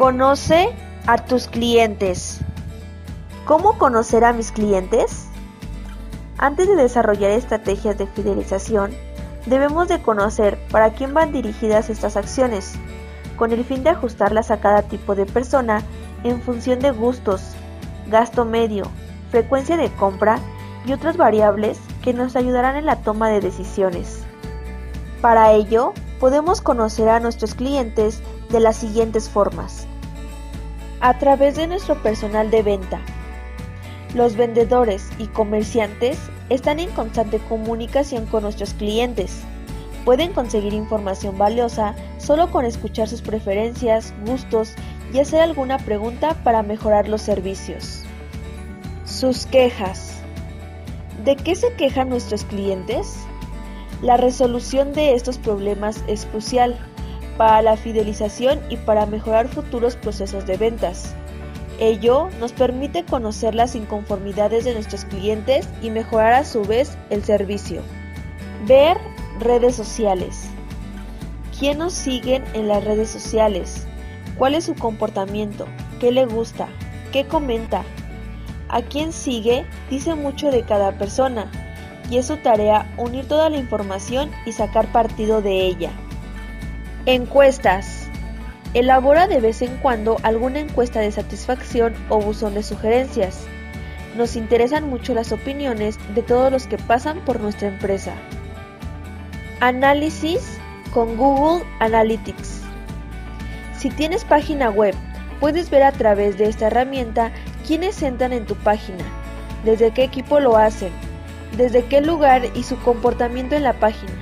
Conoce a tus clientes. ¿Cómo conocer a mis clientes? Antes de desarrollar estrategias de fidelización, debemos de conocer para quién van dirigidas estas acciones, con el fin de ajustarlas a cada tipo de persona en función de gustos, gasto medio, frecuencia de compra y otras variables que nos ayudarán en la toma de decisiones. Para ello, podemos conocer a nuestros clientes de las siguientes formas a través de nuestro personal de venta. Los vendedores y comerciantes están en constante comunicación con nuestros clientes. Pueden conseguir información valiosa solo con escuchar sus preferencias, gustos y hacer alguna pregunta para mejorar los servicios. Sus quejas. ¿De qué se quejan nuestros clientes? La resolución de estos problemas es crucial para la fidelización y para mejorar futuros procesos de ventas. Ello nos permite conocer las inconformidades de nuestros clientes y mejorar a su vez el servicio. Ver redes sociales. ¿Quién nos siguen en las redes sociales? ¿Cuál es su comportamiento? ¿Qué le gusta? ¿Qué comenta? A quién sigue dice mucho de cada persona y es su tarea unir toda la información y sacar partido de ella. Encuestas. Elabora de vez en cuando alguna encuesta de satisfacción o buzón de sugerencias. Nos interesan mucho las opiniones de todos los que pasan por nuestra empresa. Análisis con Google Analytics. Si tienes página web, puedes ver a través de esta herramienta quiénes entran en tu página, desde qué equipo lo hacen, desde qué lugar y su comportamiento en la página.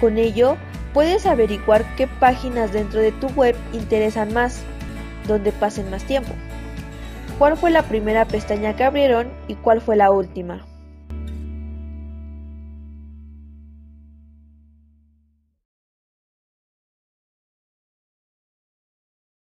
Con ello, puedes averiguar qué páginas dentro de tu web interesan más, donde pasen más tiempo. ¿Cuál fue la primera pestaña que abrieron y cuál fue la última?